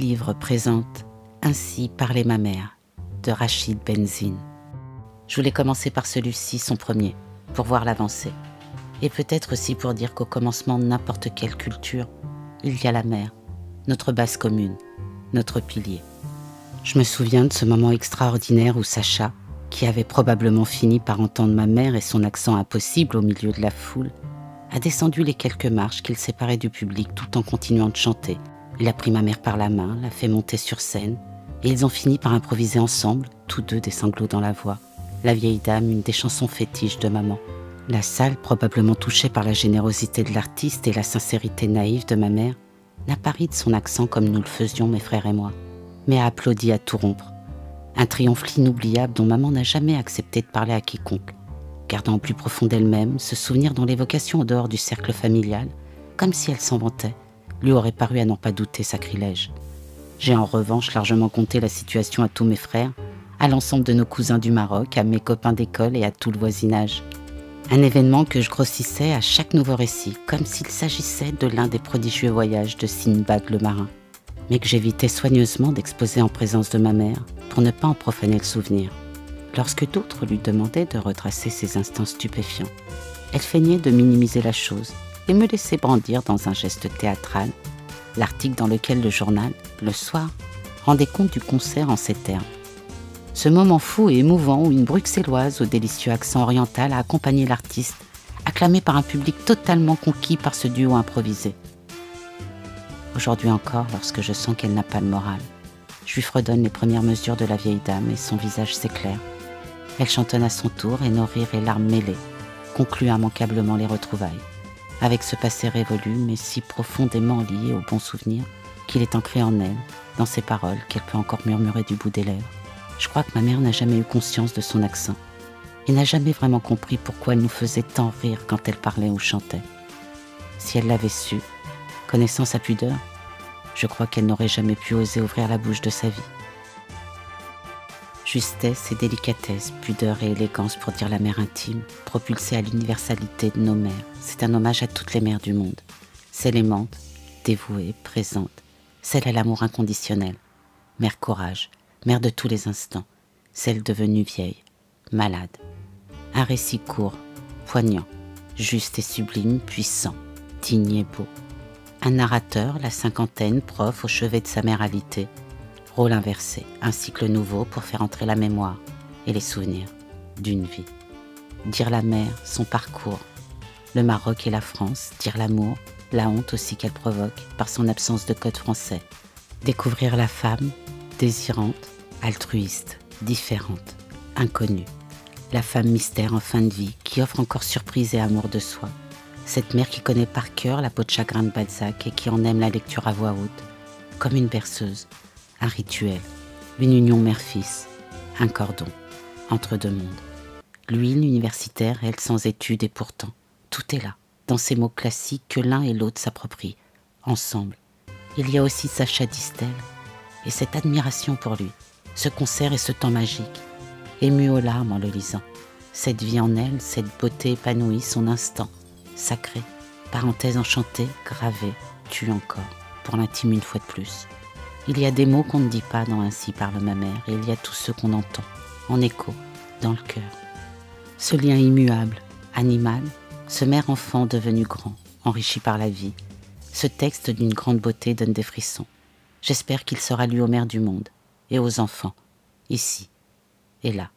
Livre présente Ainsi parlait ma mère de Rachid Benzine. Je voulais commencer par celui-ci, son premier, pour voir l'avancée. Et peut-être aussi pour dire qu'au commencement de n'importe quelle culture, il y a la mère, notre base commune, notre pilier. Je me souviens de ce moment extraordinaire où Sacha, qui avait probablement fini par entendre ma mère et son accent impossible au milieu de la foule, a descendu les quelques marches qu'il séparait du public tout en continuant de chanter. Il a pris ma mère par la main, l'a fait monter sur scène, et ils ont fini par improviser ensemble, tous deux des sanglots dans la voix. La vieille dame, une des chansons fétiches de maman. La salle, probablement touchée par la générosité de l'artiste et la sincérité naïve de ma mère, n'a pas ri de son accent comme nous le faisions mes frères et moi, mais a applaudi à tout rompre. Un triomphe inoubliable dont maman n'a jamais accepté de parler à quiconque, gardant au plus profond d'elle-même ce souvenir dont l'évocation en dehors du cercle familial, comme si elle s'en vantait, lui aurait paru à n'en pas douter sacrilège. J'ai en revanche largement compté la situation à tous mes frères, à l'ensemble de nos cousins du Maroc, à mes copains d'école et à tout le voisinage. Un événement que je grossissais à chaque nouveau récit, comme s'il s'agissait de l'un des prodigieux voyages de Sinbad le marin, mais que j'évitais soigneusement d'exposer en présence de ma mère pour ne pas en profaner le souvenir. Lorsque d'autres lui demandaient de retracer ses instants stupéfiants, elle feignait de minimiser la chose et me laissait brandir dans un geste théâtral l'article dans lequel le journal, le soir, rendait compte du concert en ces termes. Ce moment fou et émouvant où une bruxelloise au délicieux accent oriental a accompagné l'artiste, acclamé par un public totalement conquis par ce duo improvisé. Aujourd'hui encore, lorsque je sens qu'elle n'a pas le moral, je lui fredonne les premières mesures de la vieille dame et son visage s'éclaire. Elle chantonne à son tour et nos rires et larmes mêlés concluent immanquablement les retrouvailles avec ce passé révolu, mais si profondément lié au bon souvenir qu'il est ancré en elle, dans ses paroles qu'elle peut encore murmurer du bout des lèvres. Je crois que ma mère n'a jamais eu conscience de son accent et n'a jamais vraiment compris pourquoi elle nous faisait tant rire quand elle parlait ou chantait. Si elle l'avait su, connaissant sa pudeur, je crois qu'elle n'aurait jamais pu oser ouvrir la bouche de sa vie. Justesse et délicatesse, pudeur et élégance pour dire la mère intime, propulsée à l'universalité de nos mères. C'est un hommage à toutes les mères du monde. Celle aimante, dévouée, présente, celle à l'amour inconditionnel. Mère courage, mère de tous les instants, celle devenue vieille, malade. Un récit court, poignant, juste et sublime, puissant, digne et beau. Un narrateur, la cinquantaine, prof au chevet de sa mère alitée, Rôle inversé, un cycle nouveau pour faire entrer la mémoire et les souvenirs d'une vie. Dire la mère, son parcours, le Maroc et la France, dire l'amour, la honte aussi qu'elle provoque par son absence de code français. Découvrir la femme, désirante, altruiste, différente, inconnue. La femme mystère en fin de vie qui offre encore surprise et amour de soi. Cette mère qui connaît par cœur la peau de chagrin de Balzac et qui en aime la lecture à voix haute, comme une berceuse, un rituel, une union mère-fils, un cordon entre deux mondes. Lui, l'universitaire, elle sans études et pourtant, tout est là, dans ces mots classiques que l'un et l'autre s'approprient, ensemble. Il y a aussi Sacha Distel et cette admiration pour lui, ce concert et ce temps magique, ému aux larmes en le lisant. Cette vie en elle, cette beauté épanouie, son instant, sacré, parenthèse enchantée, gravée, tue encore, pour l'intime une fois de plus. Il y a des mots qu'on ne dit pas dans Ainsi parle ma mère, et il y a tous ceux qu'on entend, en écho, dans le cœur. Ce lien immuable, animal, ce mère-enfant devenu grand, enrichi par la vie, ce texte d'une grande beauté donne des frissons. J'espère qu'il sera lu aux mères du monde et aux enfants, ici et là.